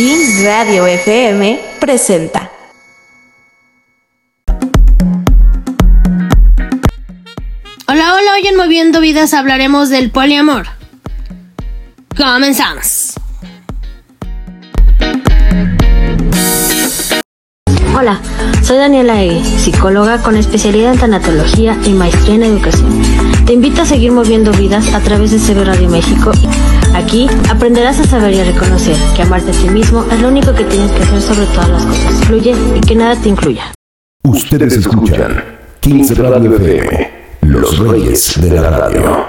Kings Radio FM presenta. Hola, hola, hoy en Moviendo Vidas hablaremos del poliamor. Comenzamos. Hola, soy Daniela Egui, psicóloga con especialidad en tanatología y maestría en educación. Te invito a seguir moviendo vidas a través de CB Radio México. Aquí aprenderás a saber y a reconocer que amarte a ti mismo es lo único que tienes que hacer sobre todas las cosas. Fluye y que nada te incluya. Ustedes escuchan 15 Radio FM, los reyes de la radio.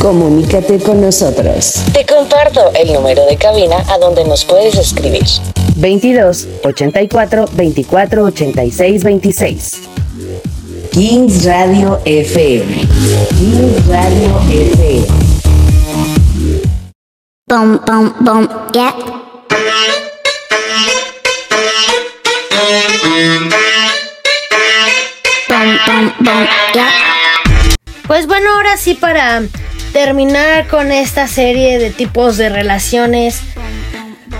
Comunícate con nosotros. Te comparto el número de cabina a donde nos puedes escribir. 22 84 24 86 26. Kings Radio FM. Kings Radio FM. Boom, boom, boom, yeah. Boom, boom, boom, yeah. Pues bueno, ahora sí para terminar con esta serie de tipos de relaciones.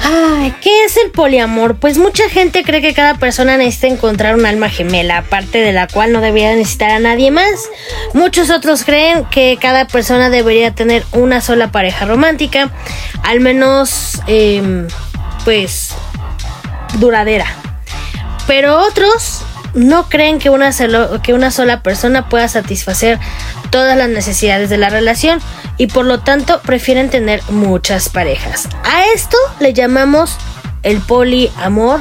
Ay, ¿qué es el poliamor? Pues mucha gente cree que cada persona necesita encontrar un alma gemela, aparte de la cual no debería necesitar a nadie más. Muchos otros creen que cada persona debería tener una sola pareja romántica, al menos, em, pues, duradera. Pero otros no creen que una, que una sola persona pueda satisfacer todas las necesidades de la relación y por lo tanto prefieren tener muchas parejas. A esto le llamamos el poliamor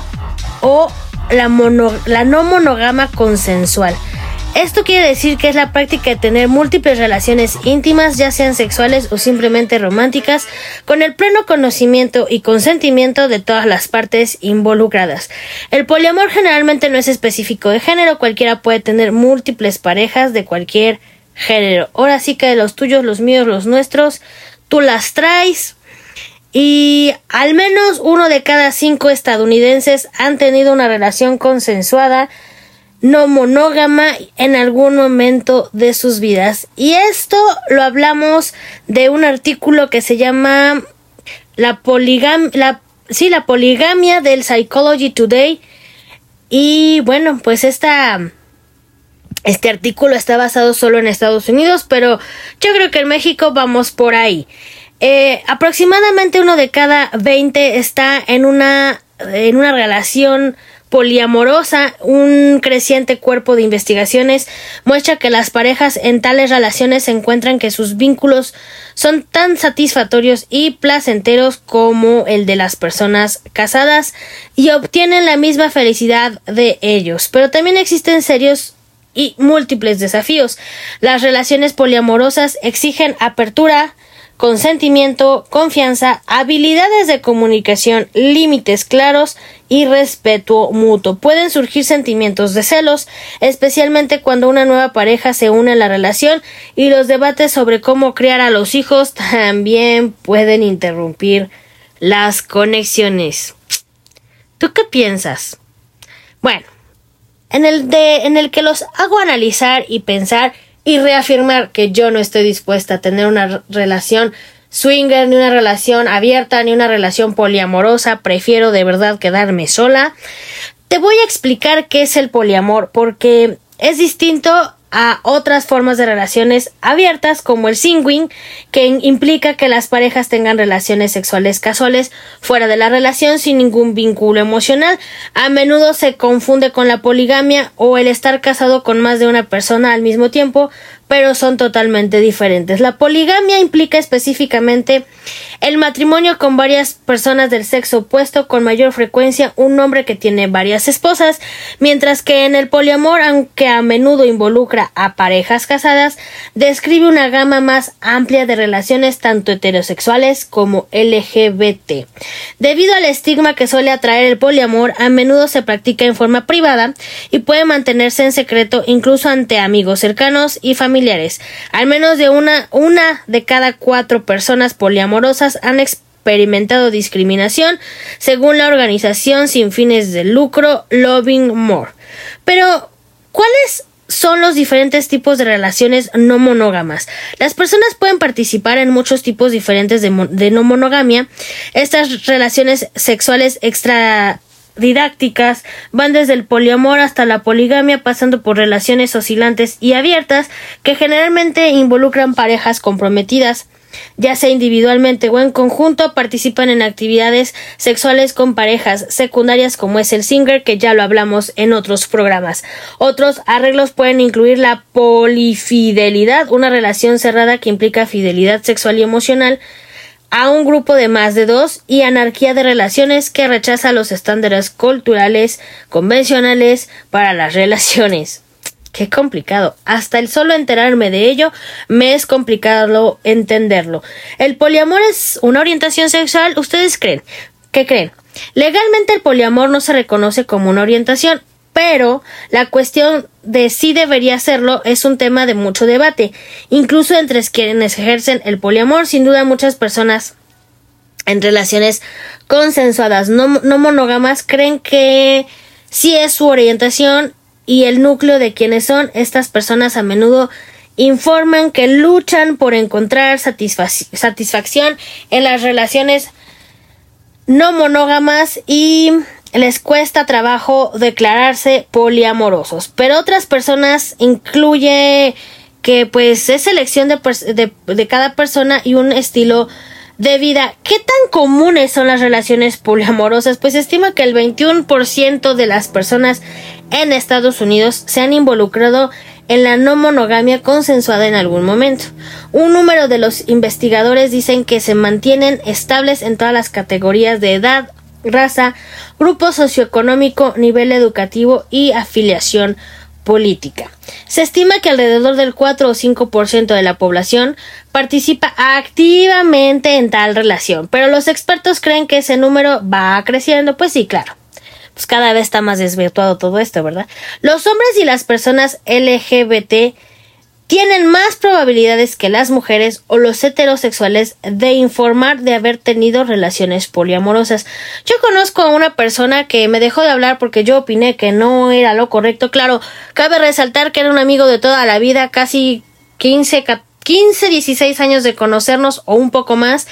o la, la no monogama consensual. Esto quiere decir que es la práctica de tener múltiples relaciones íntimas, ya sean sexuales o simplemente románticas, con el pleno conocimiento y consentimiento de todas las partes involucradas. El poliamor generalmente no es específico de género, cualquiera puede tener múltiples parejas de cualquier género. Ahora sí que los tuyos, los míos, los nuestros, tú las traes. Y al menos uno de cada cinco estadounidenses han tenido una relación consensuada no monógama en algún momento de sus vidas. Y esto lo hablamos de un artículo que se llama la poligamia, sí, la poligamia del Psychology Today. Y bueno, pues esta, este artículo está basado solo en Estados Unidos, pero yo creo que en México vamos por ahí. Eh, aproximadamente uno de cada 20 está en una, en una relación poliamorosa, un creciente cuerpo de investigaciones muestra que las parejas en tales relaciones encuentran que sus vínculos son tan satisfactorios y placenteros como el de las personas casadas y obtienen la misma felicidad de ellos. Pero también existen serios y múltiples desafíos. Las relaciones poliamorosas exigen apertura, consentimiento, confianza, habilidades de comunicación, límites claros y respeto mutuo. Pueden surgir sentimientos de celos, especialmente cuando una nueva pareja se une a la relación y los debates sobre cómo criar a los hijos también pueden interrumpir las conexiones. ¿Tú qué piensas? Bueno, en el de en el que los hago analizar y pensar y reafirmar que yo no estoy dispuesta a tener una relación swinger, ni una relación abierta, ni una relación poliamorosa, prefiero de verdad quedarme sola. Te voy a explicar qué es el poliamor, porque es distinto a otras formas de relaciones abiertas como el singing, que implica que las parejas tengan relaciones sexuales casuales fuera de la relación sin ningún vínculo emocional. A menudo se confunde con la poligamia o el estar casado con más de una persona al mismo tiempo, pero son totalmente diferentes. La poligamia implica específicamente el matrimonio con varias personas del sexo opuesto, con mayor frecuencia un hombre que tiene varias esposas, mientras que en el poliamor, aunque a menudo involucra a parejas casadas, describe una gama más amplia de relaciones tanto heterosexuales como LGBT. Debido al estigma que suele atraer el poliamor, a menudo se practica en forma privada y puede mantenerse en secreto incluso ante amigos cercanos y familiares al menos de una, una de cada cuatro personas poliamorosas han experimentado discriminación, según la organización sin fines de lucro Loving More. Pero, ¿cuál es son los diferentes tipos de relaciones no monógamas. Las personas pueden participar en muchos tipos diferentes de, de no monogamia. Estas relaciones sexuales extra didácticas van desde el poliamor hasta la poligamia pasando por relaciones oscilantes y abiertas que generalmente involucran parejas comprometidas ya sea individualmente o en conjunto, participan en actividades sexuales con parejas secundarias como es el singer, que ya lo hablamos en otros programas. Otros arreglos pueden incluir la polifidelidad, una relación cerrada que implica fidelidad sexual y emocional, a un grupo de más de dos y anarquía de relaciones que rechaza los estándares culturales convencionales para las relaciones. Qué complicado. Hasta el solo enterarme de ello me es complicado entenderlo. ¿El poliamor es una orientación sexual? ¿Ustedes creen? ¿Qué creen? Legalmente el poliamor no se reconoce como una orientación, pero la cuestión de si debería serlo es un tema de mucho debate, incluso entre quienes ejercen el poliamor. Sin duda muchas personas en relaciones consensuadas no, no monógamas creen que sí es su orientación y el núcleo de quienes son estas personas a menudo informan que luchan por encontrar satisfacción en las relaciones no monógamas y les cuesta trabajo declararse poliamorosos. Pero otras personas incluye que pues es elección de, de, cada persona y un estilo de vida. ¿Qué tan comunes son las relaciones poliamorosas? Pues se estima que el 21% de las personas en Estados Unidos se han involucrado en la no monogamia consensuada en algún momento. Un número de los investigadores dicen que se mantienen estables en todas las categorías de edad, raza, grupo socioeconómico, nivel educativo y afiliación política. Se estima que alrededor del 4 o 5% de la población participa activamente en tal relación, pero los expertos creen que ese número va creciendo, pues sí, claro. Pues cada vez está más desvirtuado todo esto, ¿verdad? Los hombres y las personas LGBT tienen más probabilidades que las mujeres o los heterosexuales de informar de haber tenido relaciones poliamorosas. Yo conozco a una persona que me dejó de hablar porque yo opiné que no era lo correcto. Claro, cabe resaltar que era un amigo de toda la vida, casi 15, 15, 16 años de conocernos o un poco más.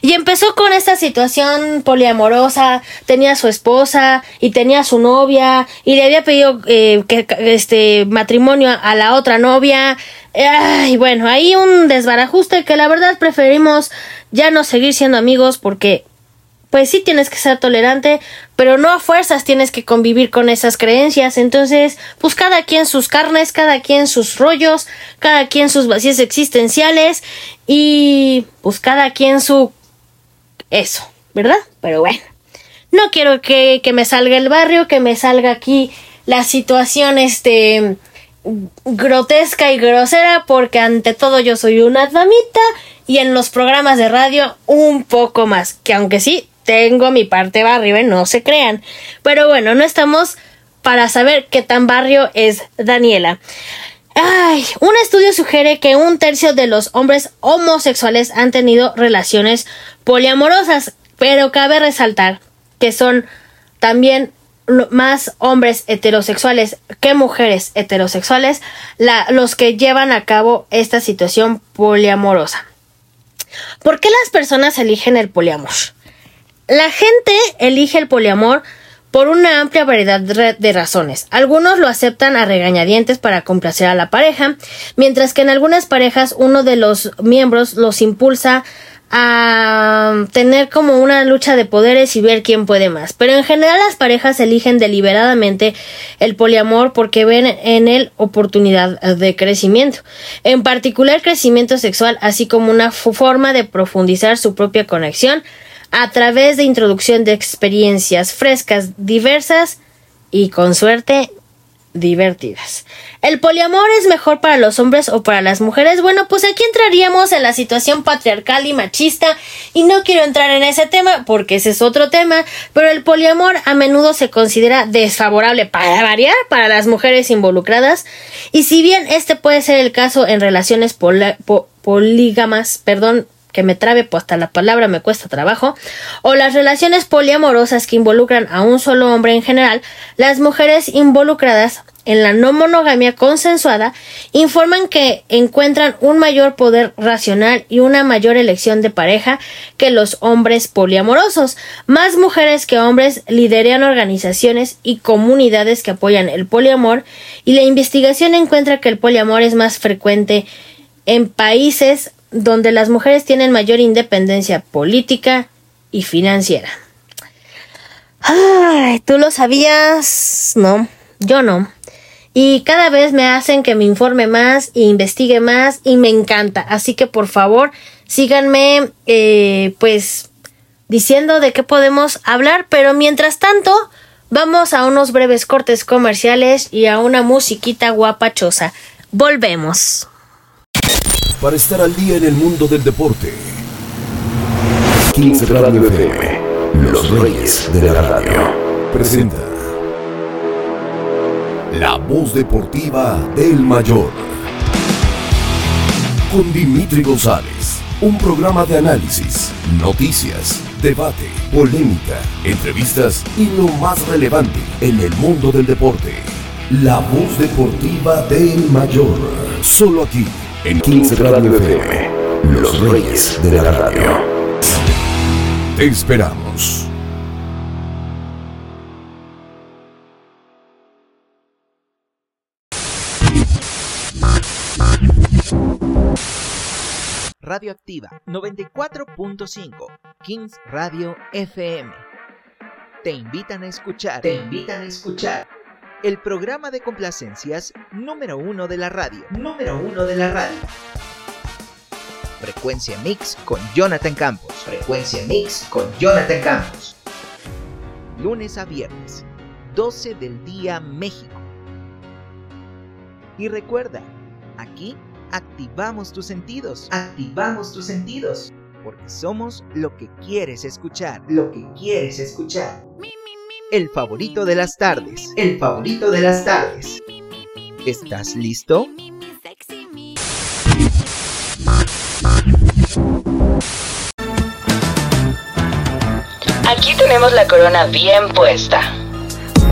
Y empezó con esta situación poliamorosa, tenía su esposa y tenía su novia y le había pedido eh, que, este matrimonio a la otra novia. Y bueno, ahí un desbarajuste que la verdad preferimos ya no seguir siendo amigos porque pues sí tienes que ser tolerante, pero no a fuerzas tienes que convivir con esas creencias. Entonces, pues cada quien sus carnes, cada quien sus rollos, cada quien sus vacíos existenciales y pues cada quien su... eso, ¿verdad? Pero bueno, no quiero que, que me salga el barrio, que me salga aquí la situación, este grotesca y grosera porque ante todo yo soy una damita y en los programas de radio un poco más que aunque sí tengo mi parte barrio, ¿eh? no se crean. Pero bueno, no estamos para saber qué tan barrio es Daniela. Ay, un estudio sugiere que un tercio de los hombres homosexuales han tenido relaciones poliamorosas, pero cabe resaltar que son también más hombres heterosexuales que mujeres heterosexuales los que llevan a cabo esta situación poliamorosa. ¿Por qué las personas eligen el poliamor? La gente elige el poliamor por una amplia variedad de razones. Algunos lo aceptan a regañadientes para complacer a la pareja, mientras que en algunas parejas uno de los miembros los impulsa a tener como una lucha de poderes y ver quién puede más. Pero en general las parejas eligen deliberadamente el poliamor porque ven en él oportunidad de crecimiento, en particular crecimiento sexual, así como una forma de profundizar su propia conexión a través de introducción de experiencias frescas, diversas y con suerte divertidas. ¿El poliamor es mejor para los hombres o para las mujeres? Bueno, pues aquí entraríamos en la situación patriarcal y machista y no quiero entrar en ese tema porque ese es otro tema, pero el poliamor a menudo se considera desfavorable para variar para las mujeres involucradas y si bien este puede ser el caso en relaciones polígamas, perdón, que me trabe, pues hasta la palabra me cuesta trabajo, o las relaciones poliamorosas que involucran a un solo hombre en general, las mujeres involucradas en la no monogamia consensuada informan que encuentran un mayor poder racional y una mayor elección de pareja que los hombres poliamorosos. Más mujeres que hombres lideran organizaciones y comunidades que apoyan el poliamor y la investigación encuentra que el poliamor es más frecuente en países donde las mujeres tienen mayor independencia política y financiera. Ay, ¿tú lo sabías? No, yo no y cada vez me hacen que me informe más e investigue más y me encanta. Así que por favor síganme eh, pues diciendo de qué podemos hablar, pero mientras tanto vamos a unos breves cortes comerciales y a una musiquita guapachosa. Volvemos. Para estar al día en el mundo del deporte. 15 Radio FM, los reyes de la radio. Presenta. La voz deportiva del mayor. Con Dimitri González. Un programa de análisis, noticias, debate, polémica, entrevistas y lo más relevante en el mundo del deporte. La voz deportiva del mayor. Solo aquí, en 15 Radio FM. Los reyes de la radio. Te esperamos. Radioactiva 94.5 Kings Radio FM. Te invitan a escuchar. Te invitan a escuchar. El programa de complacencias número uno de la radio. Número uno de la radio. Frecuencia Mix con Jonathan Campos. Frecuencia Mix con Jonathan Campos. Lunes a viernes, 12 del día México. Y recuerda, aquí activamos tus sentidos. Activamos tus sentidos. Porque somos lo que quieres escuchar. Lo que quieres escuchar. El favorito de las tardes. El favorito de las tardes. ¿Estás listo? Aquí tenemos la corona bien puesta.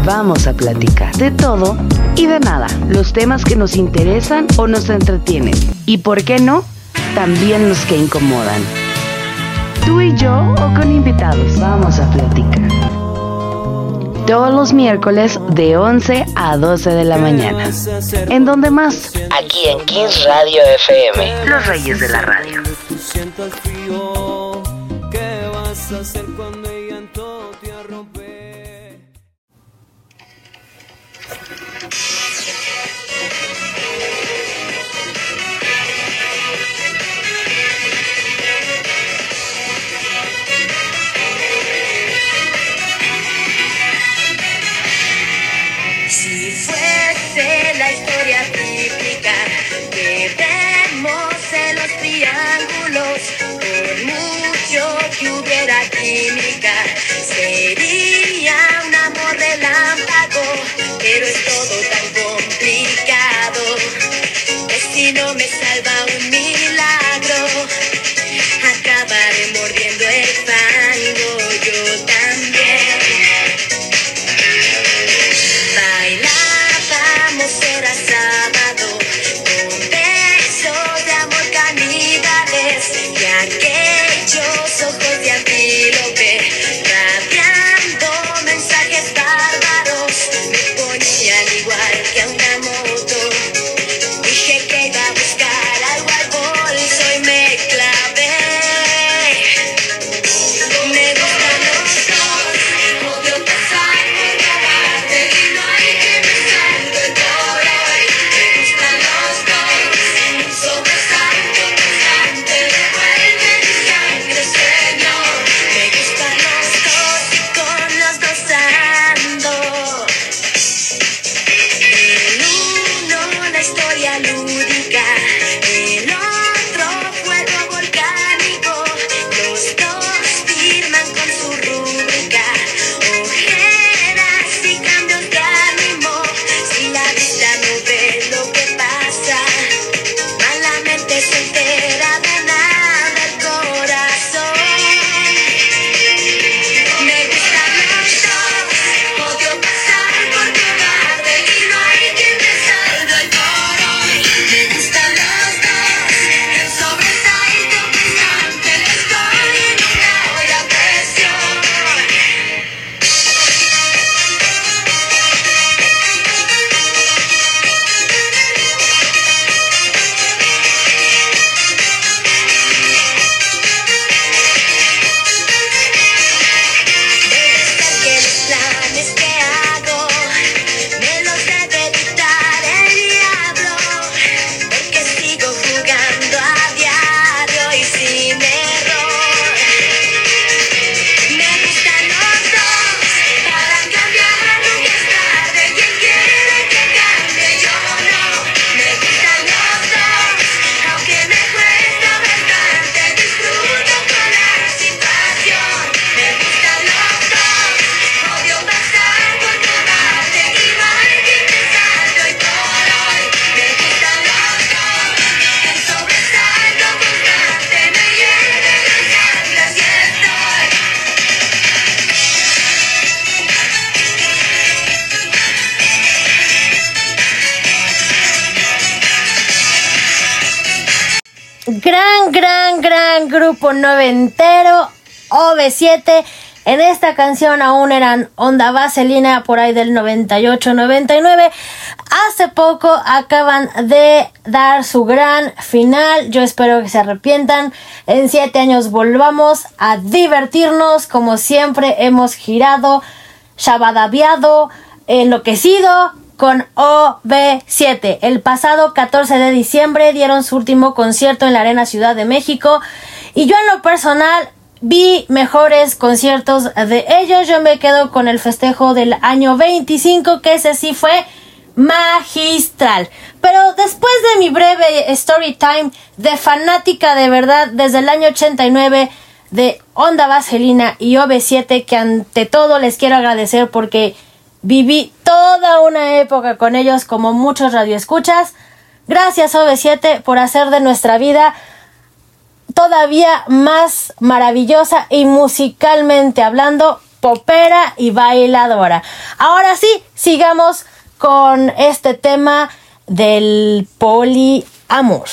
Vamos a platicar de todo y de nada, los temas que nos interesan o nos entretienen. Y por qué no, también los que incomodan. Tú y yo o con invitados, vamos a platicar. Todos los miércoles de 11 a 12 de la mañana. ¿En dónde más? Aquí en Kings Radio FM. Los Reyes de la Radio. ¿Qué vas a hacer cuando los triángulos, por mucho que hubiera química, gran, gran grupo noventero, OV7. En esta canción aún eran Onda Vaselina por ahí del 98-99. Hace poco acaban de dar su gran final. Yo espero que se arrepientan. En siete años volvamos a divertirnos como siempre hemos girado, shabadaviado, enloquecido con OB7. El pasado 14 de diciembre dieron su último concierto en la Arena Ciudad de México. Y yo en lo personal vi mejores conciertos de ellos. Yo me quedo con el festejo del año 25, que ese sí fue magistral. Pero después de mi breve story time de fanática de verdad desde el año 89 de Onda Vaselina y OB7, que ante todo les quiero agradecer porque viví toda una época con ellos como muchos radioescuchas. Gracias OB7 por hacer de nuestra vida todavía más maravillosa y musicalmente hablando, popera y bailadora. Ahora sí, sigamos con este tema del poliamor.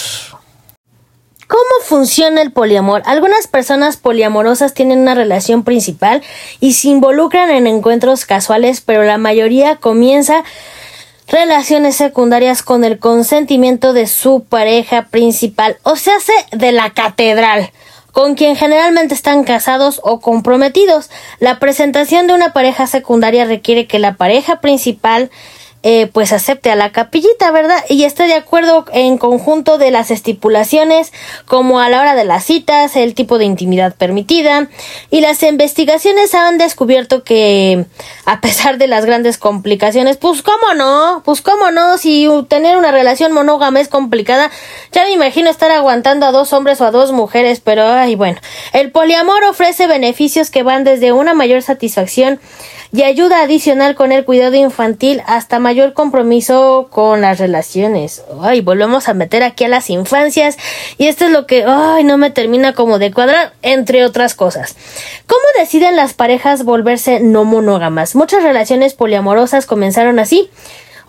¿Cómo funciona el poliamor? Algunas personas poliamorosas tienen una relación principal y se involucran en encuentros casuales, pero la mayoría comienza relaciones secundarias con el consentimiento de su pareja principal, o se hace de la catedral, con quien generalmente están casados o comprometidos. La presentación de una pareja secundaria requiere que la pareja principal eh, pues acepte a la capillita, ¿verdad? Y esté de acuerdo en conjunto de las estipulaciones, como a la hora de las citas, el tipo de intimidad permitida. Y las investigaciones han descubierto que, a pesar de las grandes complicaciones, pues cómo no, pues cómo no, si tener una relación monógama es complicada, ya me imagino estar aguantando a dos hombres o a dos mujeres, pero ay, bueno, el poliamor ofrece beneficios que van desde una mayor satisfacción y ayuda adicional con el cuidado infantil hasta mayor compromiso con las relaciones. Ay, volvemos a meter aquí a las infancias y esto es lo que, ay, no me termina como de cuadrar, entre otras cosas. ¿Cómo deciden las parejas volverse no monógamas? Muchas relaciones poliamorosas comenzaron así.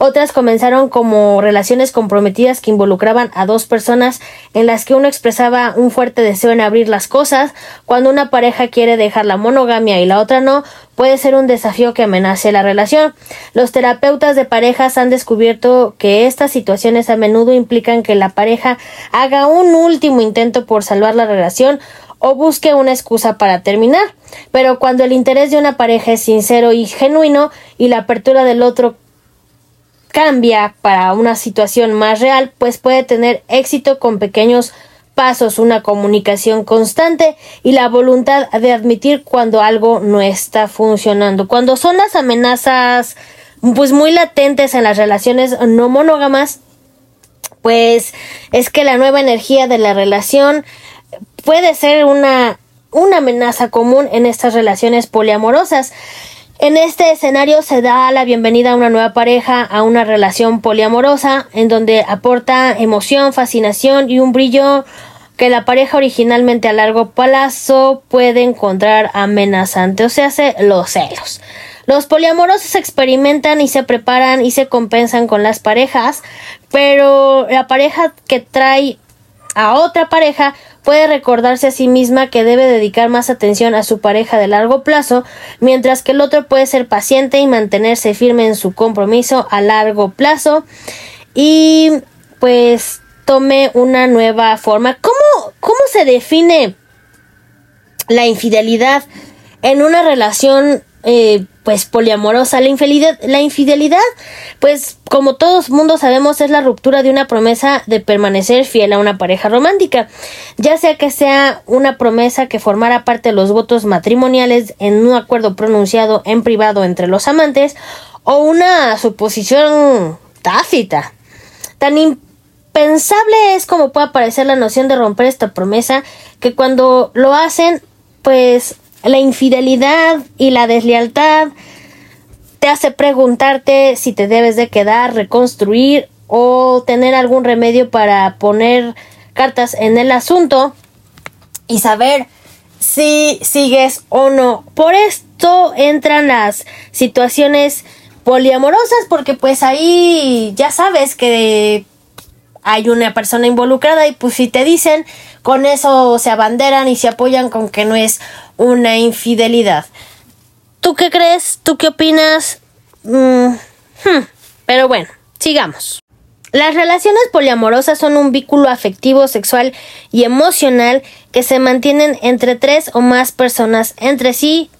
Otras comenzaron como relaciones comprometidas que involucraban a dos personas en las que uno expresaba un fuerte deseo en abrir las cosas. Cuando una pareja quiere dejar la monogamia y la otra no, puede ser un desafío que amenace la relación. Los terapeutas de parejas han descubierto que estas situaciones a menudo implican que la pareja haga un último intento por salvar la relación o busque una excusa para terminar. Pero cuando el interés de una pareja es sincero y genuino y la apertura del otro cambia para una situación más real, pues puede tener éxito con pequeños pasos, una comunicación constante y la voluntad de admitir cuando algo no está funcionando. Cuando son las amenazas pues muy latentes en las relaciones no monógamas, pues es que la nueva energía de la relación puede ser una una amenaza común en estas relaciones poliamorosas. En este escenario se da la bienvenida a una nueva pareja, a una relación poliamorosa, en donde aporta emoción, fascinación y un brillo que la pareja originalmente a largo plazo puede encontrar amenazante, o sea, hace los celos. Los poliamorosos experimentan y se preparan y se compensan con las parejas, pero la pareja que trae a otra pareja puede recordarse a sí misma que debe dedicar más atención a su pareja de largo plazo, mientras que el otro puede ser paciente y mantenerse firme en su compromiso a largo plazo y pues tome una nueva forma. ¿Cómo, cómo se define la infidelidad en una relación eh, pues poliamorosa. La infidelidad, la infidelidad, pues como todos mundo sabemos, es la ruptura de una promesa de permanecer fiel a una pareja romántica, ya sea que sea una promesa que formara parte de los votos matrimoniales en un acuerdo pronunciado en privado entre los amantes o una suposición tácita. Tan impensable es como puede parecer la noción de romper esta promesa que cuando lo hacen, pues la infidelidad y la deslealtad te hace preguntarte si te debes de quedar, reconstruir o tener algún remedio para poner cartas en el asunto y saber si sigues o no. Por esto entran las situaciones poliamorosas porque pues ahí ya sabes que hay una persona involucrada y pues si te dicen, con eso se abanderan y se apoyan con que no es una infidelidad. ¿Tú qué crees? ¿Tú qué opinas? Mm, hmm, Pero bueno, sigamos. Las relaciones poliamorosas son un vínculo afectivo, sexual y emocional que se mantienen entre tres o más personas entre sí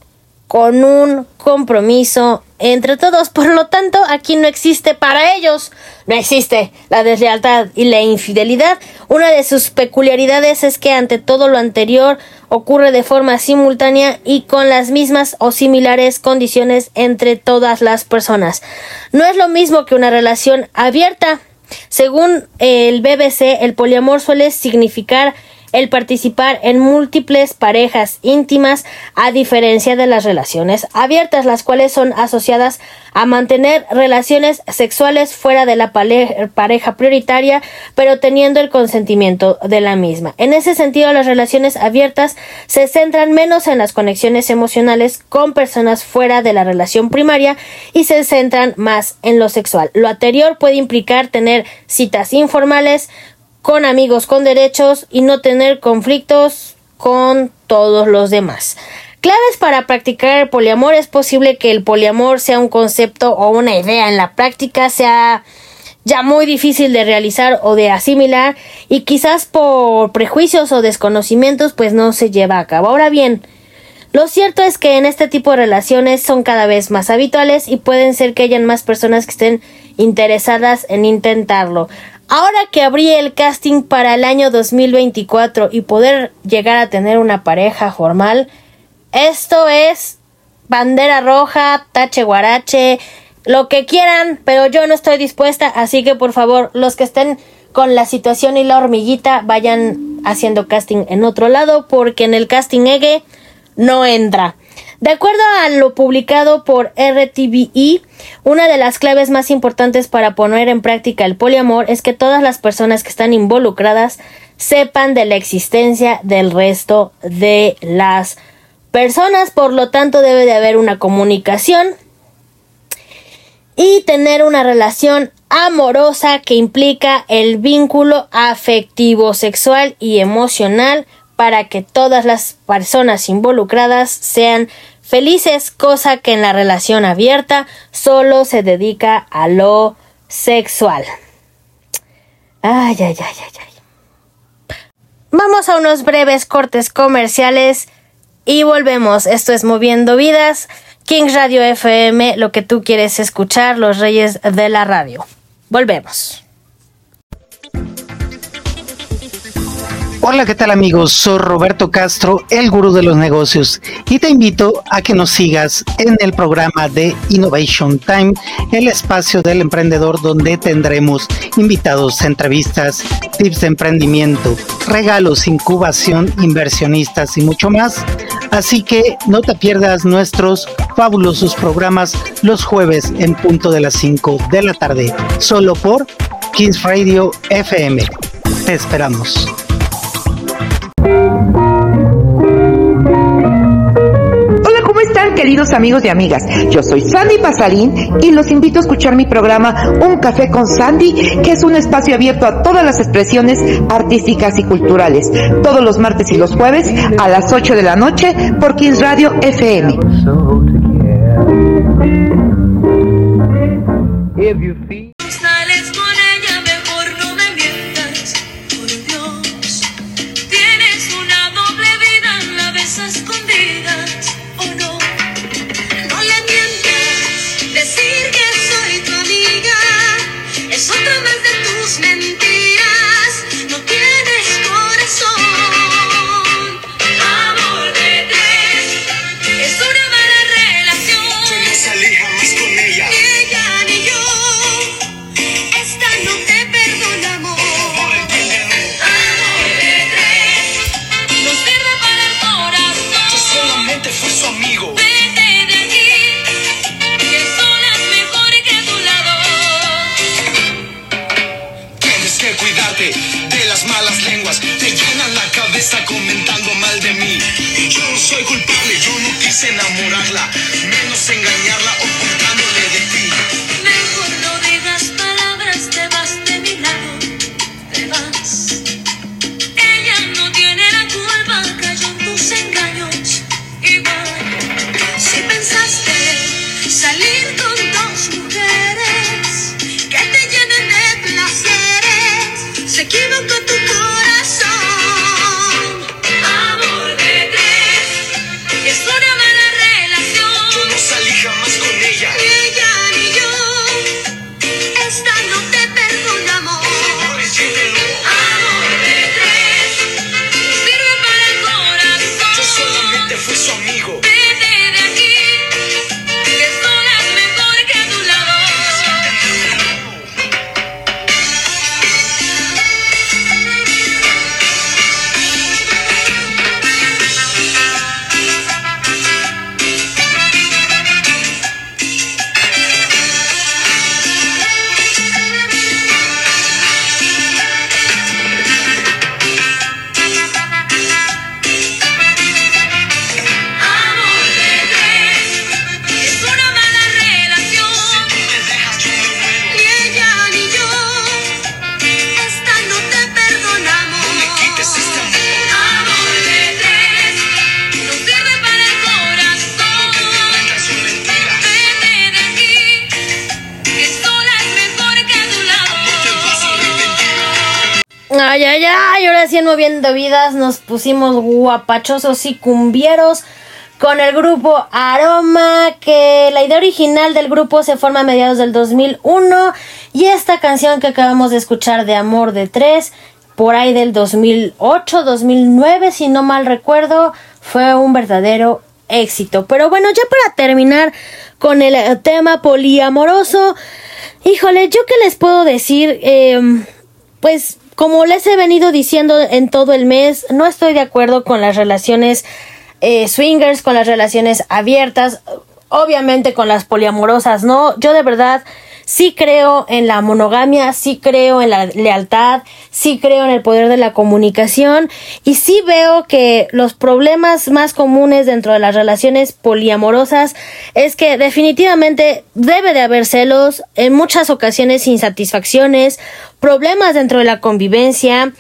con un compromiso entre todos. Por lo tanto, aquí no existe para ellos, no existe la deslealtad y la infidelidad. Una de sus peculiaridades es que ante todo lo anterior ocurre de forma simultánea y con las mismas o similares condiciones entre todas las personas. No es lo mismo que una relación abierta. Según el BBC, el poliamor suele significar el participar en múltiples parejas íntimas a diferencia de las relaciones abiertas, las cuales son asociadas a mantener relaciones sexuales fuera de la pareja prioritaria, pero teniendo el consentimiento de la misma. En ese sentido, las relaciones abiertas se centran menos en las conexiones emocionales con personas fuera de la relación primaria y se centran más en lo sexual. Lo anterior puede implicar tener citas informales, con amigos con derechos y no tener conflictos con todos los demás. Claves para practicar el poliamor. Es posible que el poliamor sea un concepto o una idea en la práctica sea ya muy difícil de realizar o de asimilar y quizás por prejuicios o desconocimientos pues no se lleva a cabo. Ahora bien, lo cierto es que en este tipo de relaciones son cada vez más habituales y pueden ser que hayan más personas que estén interesadas en intentarlo. Ahora que abrí el casting para el año 2024 y poder llegar a tener una pareja formal, esto es bandera roja, tache guarache, lo que quieran, pero yo no estoy dispuesta, así que por favor, los que estén con la situación y la hormiguita, vayan haciendo casting en otro lado, porque en el casting Ege no entra. De acuerdo a lo publicado por RTVE, una de las claves más importantes para poner en práctica el poliamor es que todas las personas que están involucradas sepan de la existencia del resto de las personas, por lo tanto debe de haber una comunicación y tener una relación amorosa que implica el vínculo afectivo, sexual y emocional para que todas las personas involucradas sean felices, cosa que en la relación abierta solo se dedica a lo sexual. Ay, ay, ay, ay, ay. Vamos a unos breves cortes comerciales y volvemos. Esto es Moviendo Vidas, Kings Radio FM, lo que tú quieres escuchar, los reyes de la radio. Volvemos. Hola, ¿qué tal amigos? Soy Roberto Castro, el gurú de los negocios, y te invito a que nos sigas en el programa de Innovation Time, el espacio del emprendedor donde tendremos invitados, entrevistas, tips de emprendimiento, regalos, incubación, inversionistas y mucho más. Así que no te pierdas nuestros fabulosos programas los jueves en punto de las 5 de la tarde, solo por Kings Radio FM. Te esperamos. Hola, ¿cómo están queridos amigos y amigas? Yo soy Sandy Pasarín y los invito a escuchar mi programa Un Café con Sandy, que es un espacio abierto a todas las expresiones artísticas y culturales, todos los martes y los jueves a las 8 de la noche por Kings Radio FM. Ahora sí en Moviendo Vidas nos pusimos guapachosos y cumbieros con el grupo Aroma, que la idea original del grupo se forma a mediados del 2001 y esta canción que acabamos de escuchar de Amor de Tres, por ahí del 2008, 2009, si no mal recuerdo, fue un verdadero éxito. Pero bueno, ya para terminar con el eh, tema poliamoroso, híjole, yo qué les puedo decir, Em, pues como les he venido diciendo en todo el mes, no estoy de acuerdo con las relaciones eh, swingers, con las relaciones abiertas, obviamente con las poliamorosas, ¿no? Yo de verdad sí creo en la monogamia, sí creo en la lealtad, sí creo en el poder de la comunicación y sí veo que los problemas más comunes dentro de las relaciones poliamorosas es que definitivamente debe de haber celos, en muchas ocasiones insatisfacciones, problemas dentro de la convivencia,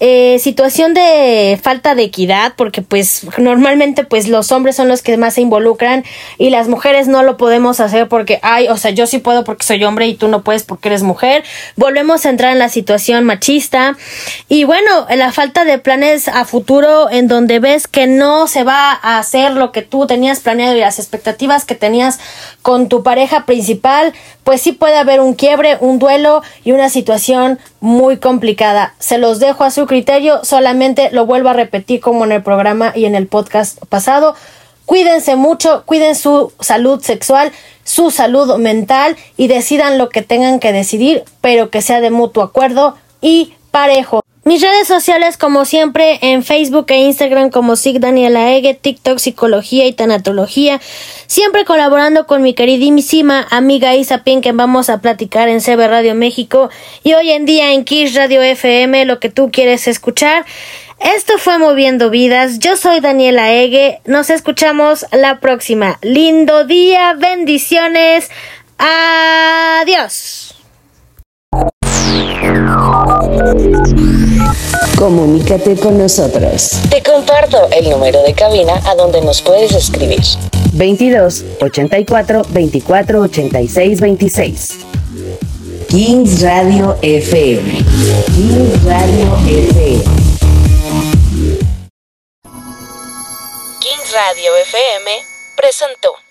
eh, situación de falta de equidad, porque pues normalmente pues los hombres son los que más se involucran y las mujeres no lo podemos hacer porque, ay, o sea, yo sí puedo porque soy hombre y tú no puedes porque eres mujer. Volvemos a entrar en la situación machista y bueno, la falta de planes a futuro en donde ves que no se va a hacer lo que tú tenías planeado y las expectativas que tenías con tu pareja principal, pues sí puede haber un quiebre, un duelo y una situación muy complicada. Se los dejo a su criterio, solamente lo vuelvo a repetir como en el programa y en el podcast pasado. Cuídense mucho, cuiden su salud sexual, su salud mental y decidan lo que tengan que decidir, pero que sea de mutuo acuerdo y parejo. Mis redes sociales, como siempre, en Facebook e Instagram como Sig Daniela Ege, TikTok Psicología y Tanatología, siempre colaborando con mi queridísima amiga Isa Pin, que vamos a platicar en CB Radio México y hoy en día en Kiss Radio FM, lo que tú quieres escuchar. Esto fue Moviendo Vidas, yo soy Daniela Ege, nos escuchamos la próxima. Lindo día, bendiciones, adiós. Comunícate con nosotros. Te comparto el número de cabina a donde nos puedes escribir. 22 84 24 86 26. Kings Radio FM. Kings Radio FM. Kings Radio FM presentó.